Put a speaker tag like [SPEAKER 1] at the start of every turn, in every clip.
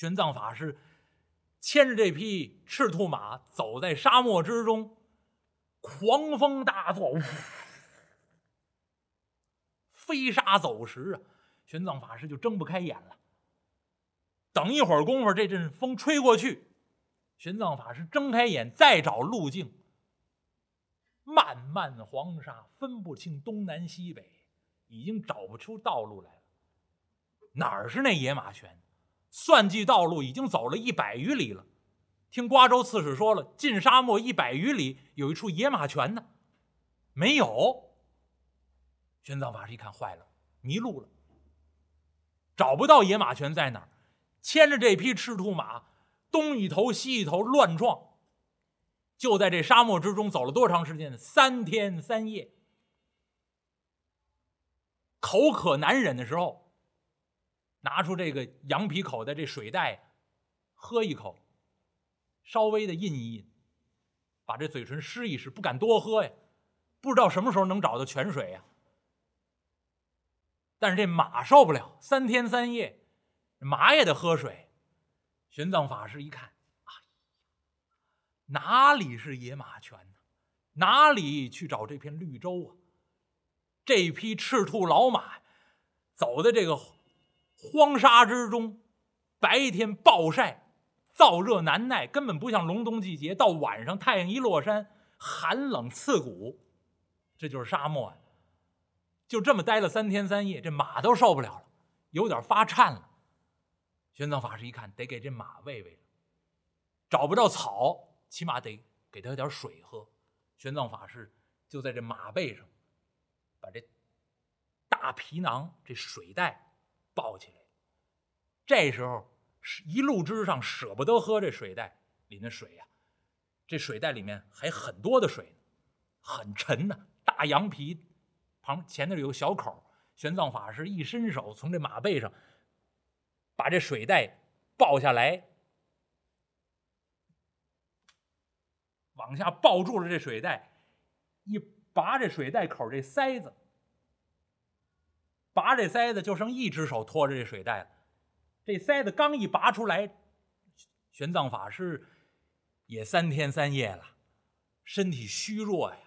[SPEAKER 1] 玄奘法师牵着这匹赤兔马走在沙漠之中，狂风大作，飞沙走石啊！玄奘法师就睁不开眼了。等一会儿功夫，这阵风吹过去，玄奘法师睁开眼再找路径，漫漫黄沙分不清东南西北，已经找不出道路来了。哪儿是那野马泉？算计道路已经走了一百余里了。听瓜州刺史说了，进沙漠一百余里有一处野马泉呢，没有。玄奘法师一看，坏了，迷路了，找不到野马泉在哪儿。牵着这匹赤兔马，东一头西一头乱撞，就在这沙漠之中走了多长时间？三天三夜。口渴难忍的时候，拿出这个羊皮口的这水袋，喝一口，稍微的印一印，把这嘴唇湿一湿，不敢多喝呀，不知道什么时候能找到泉水呀。但是这马受不了，三天三夜。马也得喝水。玄奘法师一看，哎呀，哪里是野马泉呢？哪里去找这片绿洲啊？这匹赤兔老马走的这个荒沙之中，白天暴晒，燥热难耐，根本不像隆冬季节。到晚上太阳一落山，寒冷刺骨。这就是沙漠啊！就这么待了三天三夜，这马都受不了了，有点发颤了。玄奘法师一看，得给这马喂喂了，找不着草，起码得给他点水喝。玄奘法师就在这马背上，把这大皮囊、这水袋抱起来。这时候是一路之上舍不得喝这水袋里的水呀，这水袋里面还很多的水，很沉呐。大羊皮旁前头有个小口，玄奘法师一伸手从这马背上。把这水袋抱下来，往下抱住了这水袋，一拔这水袋口这塞子，拔这塞子就剩一只手托着这水袋了。这塞子刚一拔出来，玄奘法师也三天三夜了，身体虚弱呀，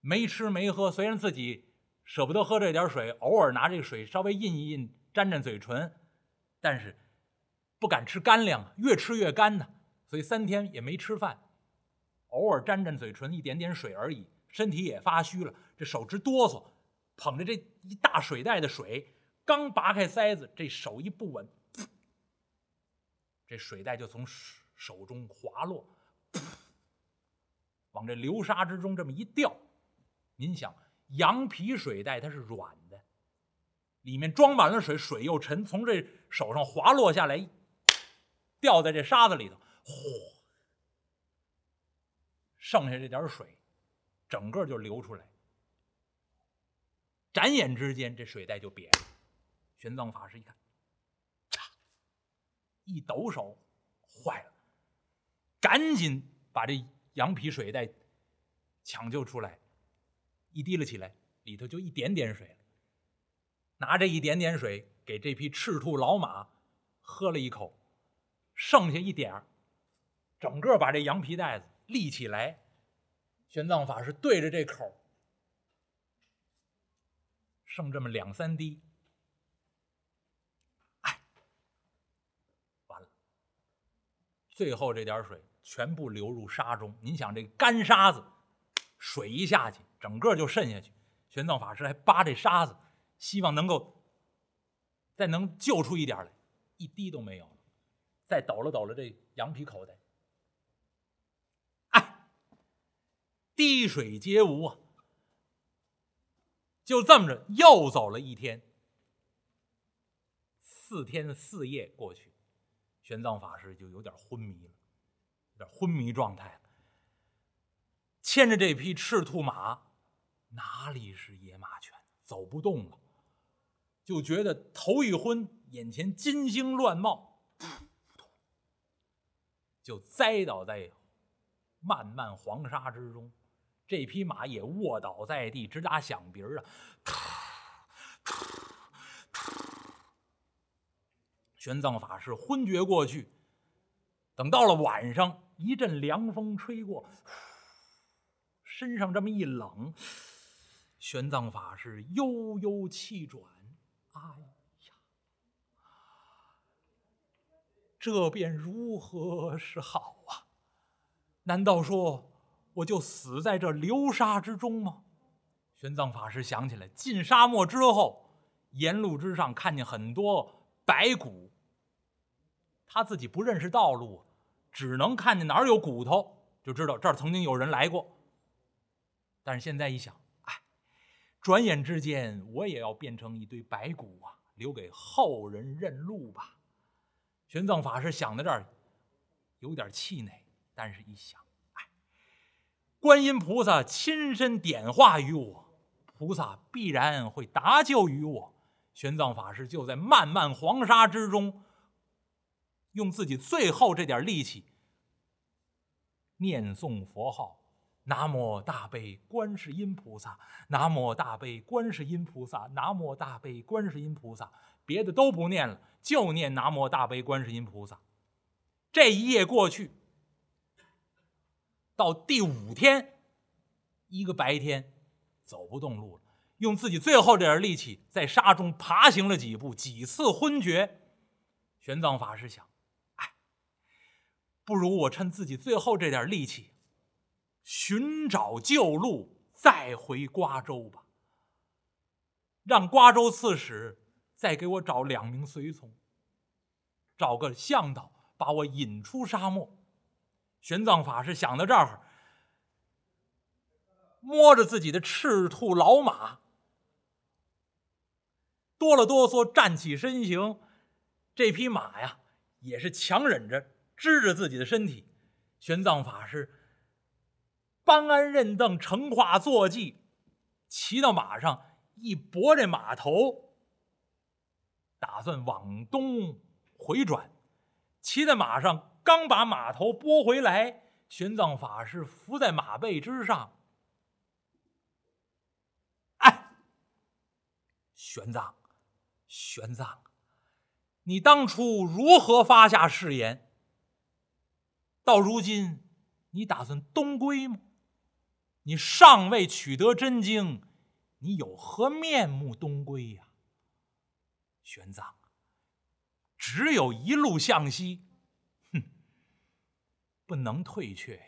[SPEAKER 1] 没吃没喝。虽然自己舍不得喝这点水，偶尔拿这个水稍微印一印，沾沾嘴唇。但是不敢吃干粮，越吃越干呢，所以三天也没吃饭，偶尔沾沾嘴唇，一点点水而已，身体也发虚了，这手直哆嗦，捧着这一大水袋的水，刚拔开塞子，这手一不稳，这水袋就从手中滑落，往这流沙之中这么一掉。您想，羊皮水袋它是软的。里面装满了水，水又沉，从这手上滑落下来，掉在这沙子里头，嚯！剩下这点水，整个就流出来。眨眼之间，这水袋就瘪了。玄奘法师一看，嚓一抖手，坏了，赶紧把这羊皮水袋抢救出来，一提了起来，里头就一点点水了。拿着一点点水给这匹赤兔老马喝了一口，剩下一点儿，整个把这羊皮袋子立起来。玄奘法师对着这口，剩这么两三滴，哎，完了，最后这点水全部流入沙中。您想，这干沙子，水一下去，整个就渗下去。玄奘法师还扒这沙子。希望能够再能救出一点来，一滴都没有了。再抖了抖了这羊皮口袋，哎，滴水皆无啊！就这么着，又走了一天，四天四夜过去，玄奘法师就有点昏迷了，有点昏迷状态了。牵着这匹赤兔马，哪里是野马泉，走不动了。就觉得头一昏，眼前金星乱冒，就栽倒在漫漫黄沙之中。这匹马也卧倒在地，直打响鼻儿啊！玄奘法师昏厥过去。等到了晚上，一阵凉风吹过，身上这么一冷，玄奘法师悠悠气转，哎呀，这便如何是好啊？难道说我就死在这流沙之中吗？玄奘法师想起来，进沙漠之后，沿路之上看见很多白骨。他自己不认识道路，只能看见哪儿有骨头，就知道这儿曾经有人来过。但是现在一想，哎，转眼之间我也要变成一堆白骨啊，留给后人认路吧。玄奘法师想到这儿，有点气馁，但是一想，观音菩萨亲身点化于我，菩萨必然会搭救于我。玄奘法师就在漫漫黄沙之中。用自己最后这点力气念诵佛号：“南无大悲观世音菩萨，南无大悲观世音菩萨，南无大悲观世音菩萨。”别的都不念了，就念“南无大悲观世音菩萨”。这一夜过去，到第五天，一个白天，走不动路了，用自己最后这点力气在沙中爬行了几步，几次昏厥。玄奘法师想。哎不如我趁自己最后这点力气，寻找旧路，再回瓜州吧。让瓜州刺史再给我找两名随从，找个向导把我引出沙漠。玄奘法师想到这儿，摸着自己的赤兔老马，哆了哆嗦站起身形。这匹马呀，也是强忍着。支着自己的身体，玄奘法师搬鞍认凳，乘化坐骑，骑到马上，一拨这马头，打算往东回转。骑在马上，刚把马头拨回来，玄奘法师伏在马背之上，哎，玄奘，玄奘，你当初如何发下誓言？到如今，你打算东归吗？你尚未取得真经，你有何面目东归呀？玄奘，只有一路向西，不能退却，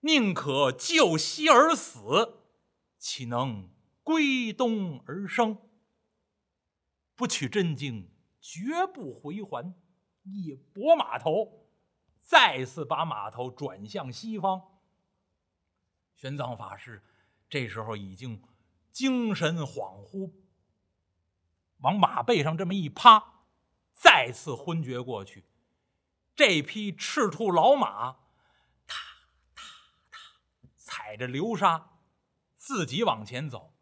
[SPEAKER 1] 宁可就西而死，岂能归东而生？不取真经，绝不回还。一拨马头。再次把马头转向西方。玄奘法师这时候已经精神恍惚，往马背上这么一趴，再次昏厥过去。这匹赤兔老马，踏踏踏，踩着流沙，自己往前走。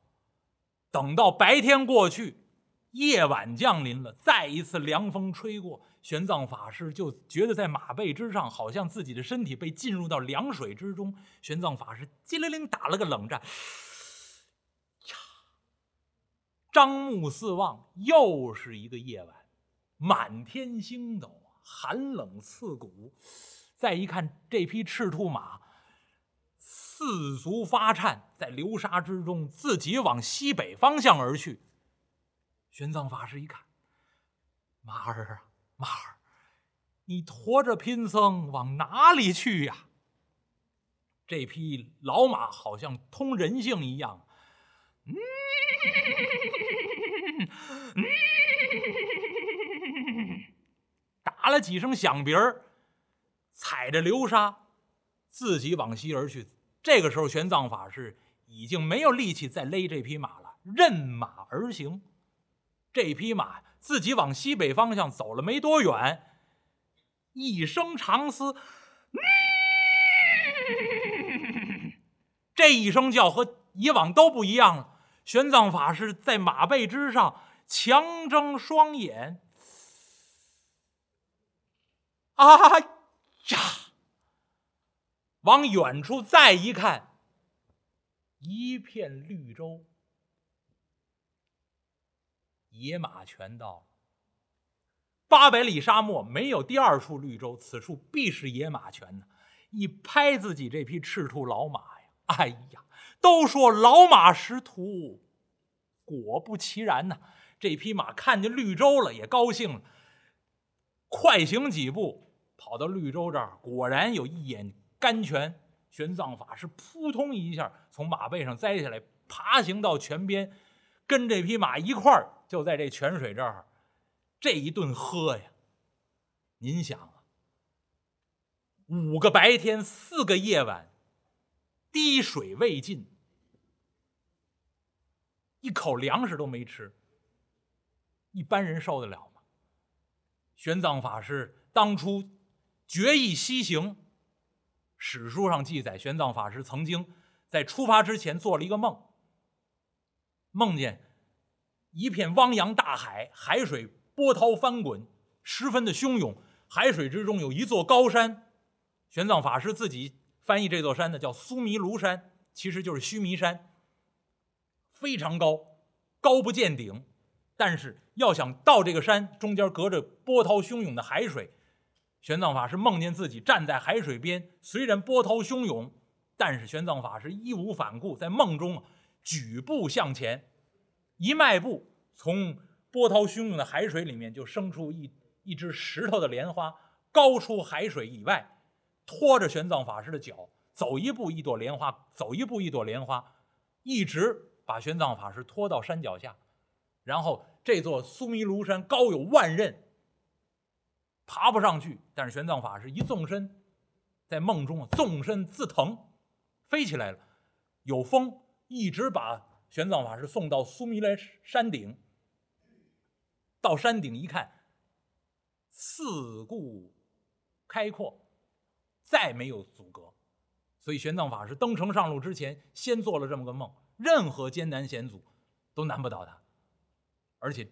[SPEAKER 1] 等到白天过去，夜晚降临了，再一次凉风吹过。玄奘法师就觉得在马背之上，好像自己的身体被浸入到凉水之中。玄奘法师机灵灵打了个冷战，呀，张目四望，又是一个夜晚，满天星斗，寒冷刺骨。再一看这匹赤兔马，四足发颤，在流沙之中自己往西北方向而去。玄奘法师一看，马儿啊！马儿，你驮着贫僧往哪里去呀？这匹老马好像通人性一样，嗯，几声响鼻儿，踩着流沙，自己往西而去。这个时候，玄奘法师已经没有力气再勒这匹马了，任马而行。这匹马。自己往西北方向走了没多远，一声长嘶，这一声叫和以往都不一样了。玄奘法师在马背之上强睁双眼，啊呀！往远处再一看，一片绿洲。野马全到了，八百里沙漠没有第二处绿洲，此处必是野马泉呢。一拍自己这匹赤兔老马呀，哎呀，都说老马识途，果不其然呐。这匹马看见绿洲了，也高兴了，快行几步，跑到绿洲这儿，果然有一眼甘泉。玄奘法师扑通一下从马背上栽下来，爬行到泉边，跟这匹马一块儿就在这泉水这儿，这一顿喝呀。您想啊，五个白天，四个夜晚，滴水未进，一口粮食都没吃。一般人受得了吗？玄奘法师当初决意西行，史书上记载，玄奘法师曾经在出发之前做了一个梦，梦见一片汪洋大海，海水波涛翻滚，十分的汹涌。海水之中有一座高山，玄奘法师自己翻译这座山呢，叫苏弥庐山，其实就是须弥山，非常高，高不见顶。但是要想到这个山中间，隔着波涛汹涌的海水，玄奘法师梦见自己站在海水边，虽然波涛汹涌，但是玄奘法师义无反顾，在梦中举步向前，一迈步，从波涛汹涌的海水里面就生出一一只石头的莲花，高出海水以外，拖着玄奘法师的脚，走一步一朵莲花，走一步一朵莲花，一直把玄奘法师拖到山脚下。然后这座苏弥庐山高有万仞，爬不上去。但是玄奘法师一纵身，在梦中纵身自腾，飞起来了。有风一直把玄奘法师送到苏弥来山顶。到山顶一看，四顾开阔，再没有阻隔。所以玄奘法师登城上路之前，先做了这么个梦：任何艰难险阻都难不倒他。而且，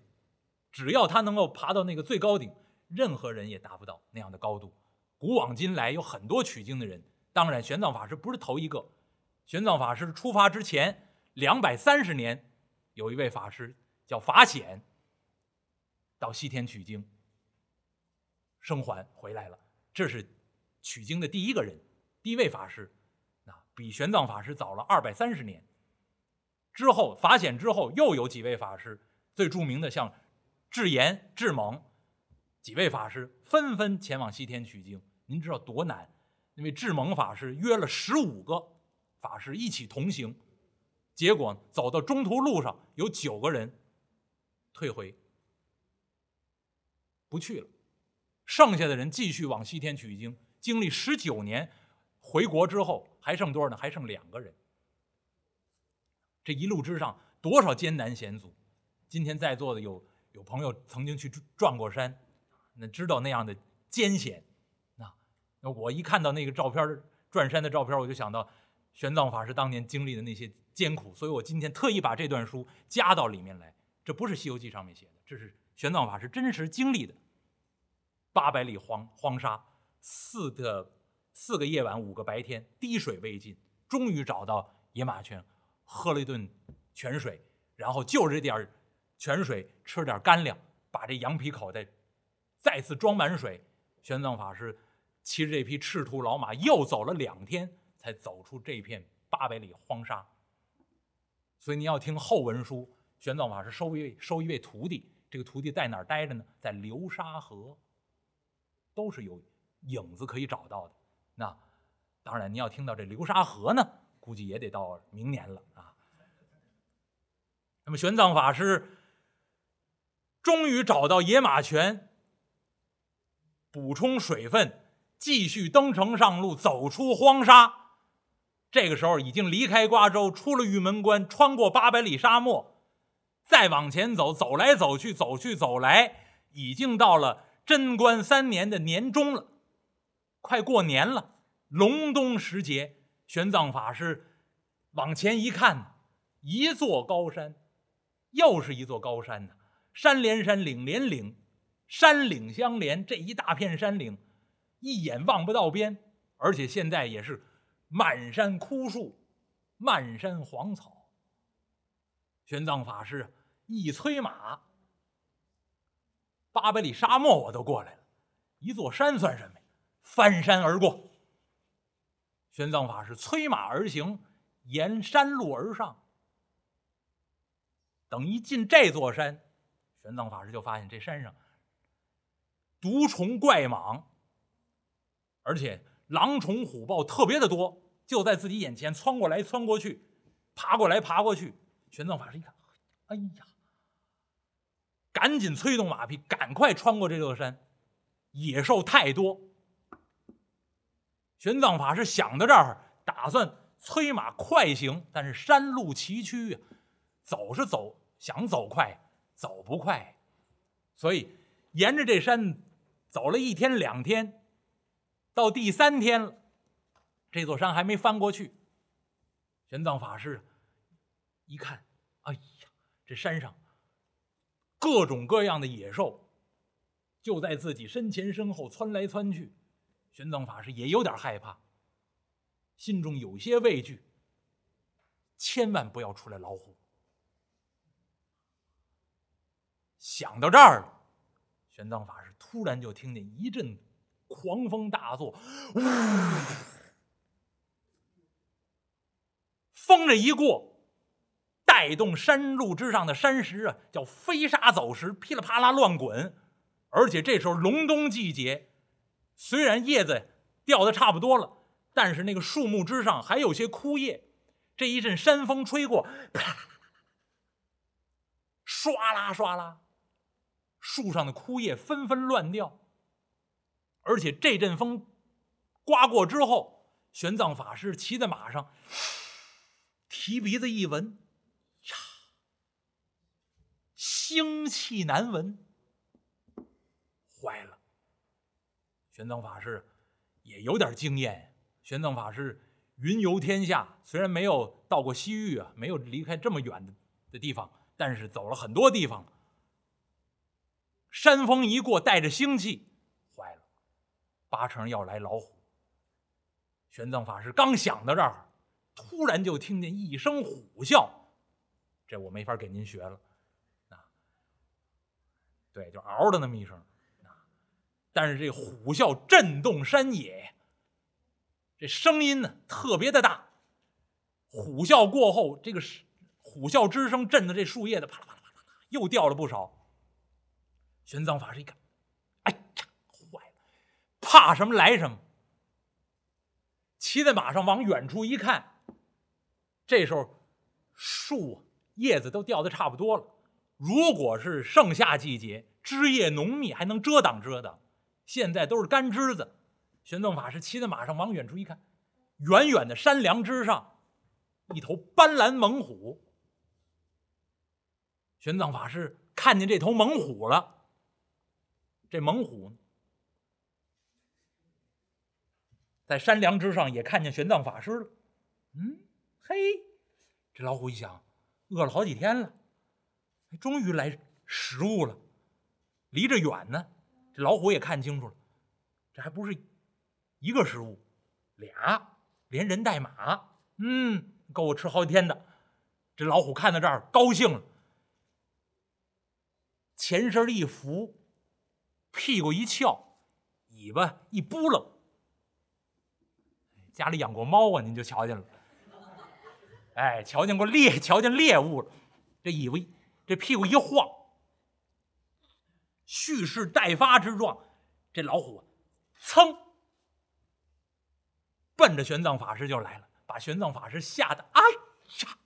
[SPEAKER 1] 只要他能够爬到那个最高顶，任何人也达不到那样的高度。古往今来有很多取经的人，当然玄奘法师不是头一个。玄奘法师出发之前两百三十年，有一位法师叫法显，到西天取经，生还回来了。这是取经的第一个人，第一位法师，那比玄奘法师早了二百三十年。之后法显之后又有几位法师。最著名的像智严、智猛几位法师纷纷前往西天取经。您知道多难？因为智猛法师约了十五个法师一起同行，结果走到中途路上，有九个人退回，不去了。剩下的人继续往西天取经，经历十九年，回国之后还剩多少呢？还剩两个人。这一路之上多少艰难险阻！今天在座的有有朋友曾经去转过山，那知道那样的艰险。那那我一看到那个照片转山的照片，我就想到玄奘法师当年经历的那些艰苦，所以我今天特意把这段书加到里面来。这不是《西游记》上面写的，这是玄奘法师真实经历的。八百里荒荒沙，四个四个夜晚，五个白天，滴水未进，终于找到野马泉，喝了一顿泉水，然后就这点。泉水吃点干粮，把这羊皮口袋再次装满水。玄奘法师骑着这匹赤兔老马，又走了两天，才走出这片八百里荒沙。所以你要听后文书，玄奘法师收一位收一位徒弟，这个徒弟在哪儿待着呢？在流沙河，都是有影子可以找到的。那当然，你要听到这流沙河呢，估计也得到明年了啊。那么玄奘法师。终于找到野马泉，补充水分，继续登城上路，走出荒沙。这个时候已经离开瓜州，出了玉门关，穿过八百里沙漠，再往前走，走来走去，走去走来，已经到了贞观三年的年中了，快过年了。隆冬时节，玄奘法师往前一看，一座高山，又是一座高山呢。山连山，岭连岭，山岭相连，这一大片山岭，一眼望不到边，而且现在也是满山枯树，漫山黄草。玄奘法师一催马，八百里沙漠我都过来了，一座山算什么呀？翻山而过。玄奘法师催马而行，沿山路而上。等一进这座山，玄奘法师就发现这山上毒虫怪蟒，而且狼虫虎豹特别的多，就在自己眼前窜过来窜过去，爬过来爬过去。玄奘法师一看，哎呀，赶紧催动马匹，赶快穿过这座山，野兽太多。玄奘法师想到这儿，打算催马快行，但是山路崎岖呀，走是走。想走快，走不快，所以沿着这山走了一天两天，到第三天了，这座山还没翻过去。玄奘法师一看，哎呀，这山上各种各样的野兽就在自己身前身后窜来窜去，玄奘法师也有点害怕，心中有些畏惧，千万不要出来老虎。想到这儿了，玄奘法师突然就听见一阵狂风大作，呜，风这一过，带动山路之上的山石啊，叫飞沙走石，噼里啪啦乱滚。而且这时候隆冬季节，虽然叶子掉的差不多了，但是那个树木之上还有些枯叶。这一阵山风吹过，啪，唰啦唰啦。树上的枯叶纷纷乱掉，而且这阵风刮过之后，玄奘法师骑在马上，提鼻子一闻，呀，腥气难闻，坏了。玄奘法师也有点经验。玄奘法师云游天下，虽然没有到过西域啊，没有离开这么远的的地方，但是走了很多地方。山风一过，带着腥气，坏了，八成要来老虎。玄奘法师刚想到这儿，突然就听见一声虎啸，这我没法给您学了，啊，对，就嗷的那么一声，啊，但是这虎啸震动山野，这声音呢特别的大。虎啸过后，这个虎啸之声震得这树叶的啪啦啪啦啪啦，又掉了不少。玄奘法师一看，哎呀，坏了！怕什么来什么。骑在马上往远处一看，这时候树叶子都掉的差不多了。如果是盛夏季节，枝叶浓密，还能遮挡遮挡。现在都是干枝子。玄奘法师骑在马上往远处一看，远远的山梁之上，一头斑斓猛虎。玄奘法师看见这头猛虎了。这猛虎在山梁之上也看见玄奘法师了。嗯，嘿，这老虎一想，饿了好几天了，终于来食物了。离着远呢，这老虎也看清楚了，这还不是一个食物，俩，连人带马。嗯，够我吃好几天的。这老虎看到这儿高兴了，前身一伏。屁股一翘，尾巴一扑棱，家里养过猫啊，您就瞧见了。哎，瞧见过猎，瞧见猎物了。这尾巴，这屁股一晃，蓄势待发之状。这老虎，噌，奔着玄奘法师就来了，把玄奘法师吓得哎呀，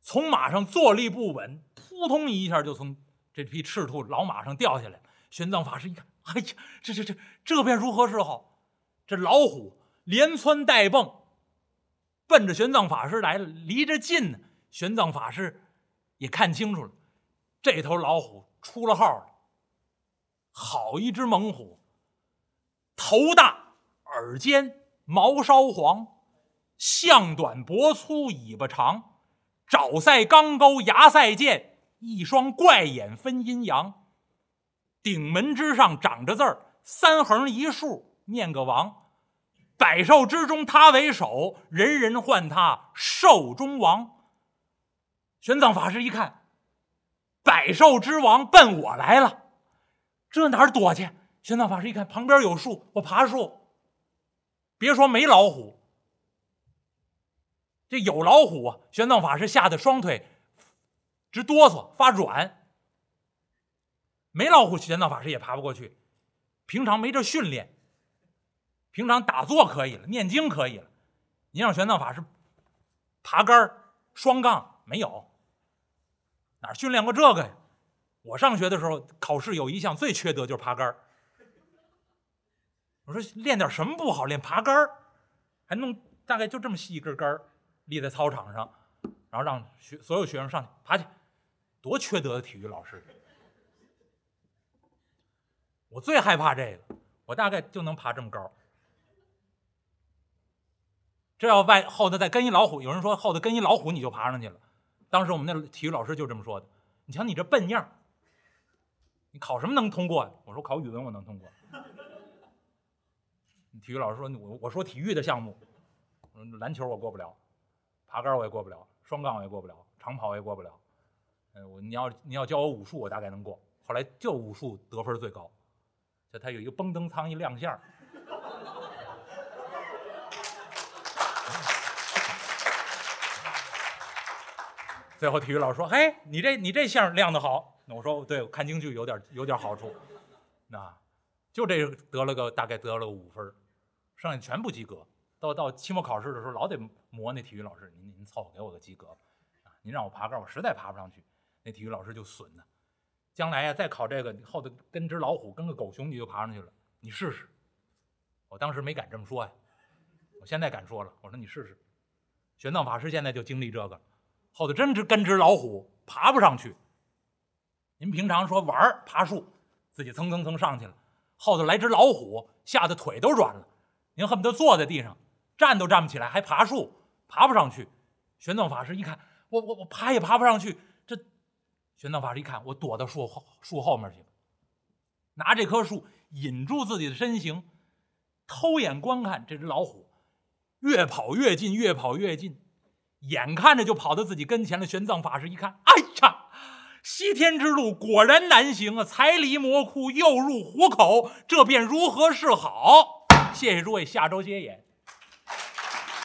[SPEAKER 1] 从马上坐立不稳，扑通一下就从。这匹赤兔老马上掉下来，玄奘法师一看，哎呀，这这这这便如何是好？这老虎连窜带蹦，奔着玄奘法师来了，离着近呢。玄奘法师也看清楚了，这头老虎出了号了，好一只猛虎，头大耳尖，毛稍黄，象短脖粗，尾巴长，爪赛钢钩，牙赛剑。一双怪眼分阴阳，顶门之上长着字儿，三横一竖念个王，百兽之中他为首，人人唤他兽中王。玄奘法师一看，百兽之王奔我来了，这哪儿躲去？玄奘法师一看旁边有树，我爬树。别说没老虎，这有老虎啊！玄奘法师吓得双腿直哆嗦发软。没老虎，玄奘法师也爬不过去。平常没这训练，平常打坐可以了，念经可以了。您让玄奘法师爬杆双杠没有，哪训练过这个呀？我上学的时候考试有一项最缺德就是爬杆我说练点什么不好？练爬杆还弄大概就这么细一根杆立在操场上，然后让学所有学生上去爬去，多缺德的体育老师！我最害怕这个，我大概就能爬这么高。这要外后头再跟一老虎，有人说后头跟一老虎你就爬上去了。当时我们那体育老师就这么说的。你瞧你这笨样你考什么能通过？我说考语文我能通过。体育老师说我我说体育的项目，篮球我过不了，爬杆我也过不了，双杠我也过不了，长跑我也过不了。嗯，我你要你要教我武术，我大概能过。后来就武术得分最高。就他有一个崩登仓一亮相最后体育老师说：“嘿，你这你这相亮的好。”那我说：“对我，看京剧有点有点好处。”那就这得了个大概得了个五分，剩下全部及格。到到期末考试的时候，老得磨那体育老师：“您您凑合给我个及格啊！您让我爬杆，我实在爬不上去。”那体育老师就损呢。将来呀，再考这个，后头跟只老虎，跟个狗熊，你就爬上去了。你试试。我当时没敢这么说呀，我现在敢说了。我说你试试。玄奘法师现在就经历这个，后头真是跟只老虎爬不上去。您平常说玩爬树，自己蹭蹭蹭上去了，后头来只老虎，吓得腿都软了，您恨不得坐在地上，站都站不起来，还爬树，爬不上去。玄奘法师一看，我我我爬也爬不上去。玄奘法师一看，我躲到树后树后面去了，拿这棵树引住自己的身形，偷眼观看这只老虎，越跑越近，越跑越近，眼看着就跑到自己跟前了。玄奘法师一看，哎呀，西天之路果然难行啊！才离魔窟，又入虎口，这便如何是好？谢谢诸位，下周接演。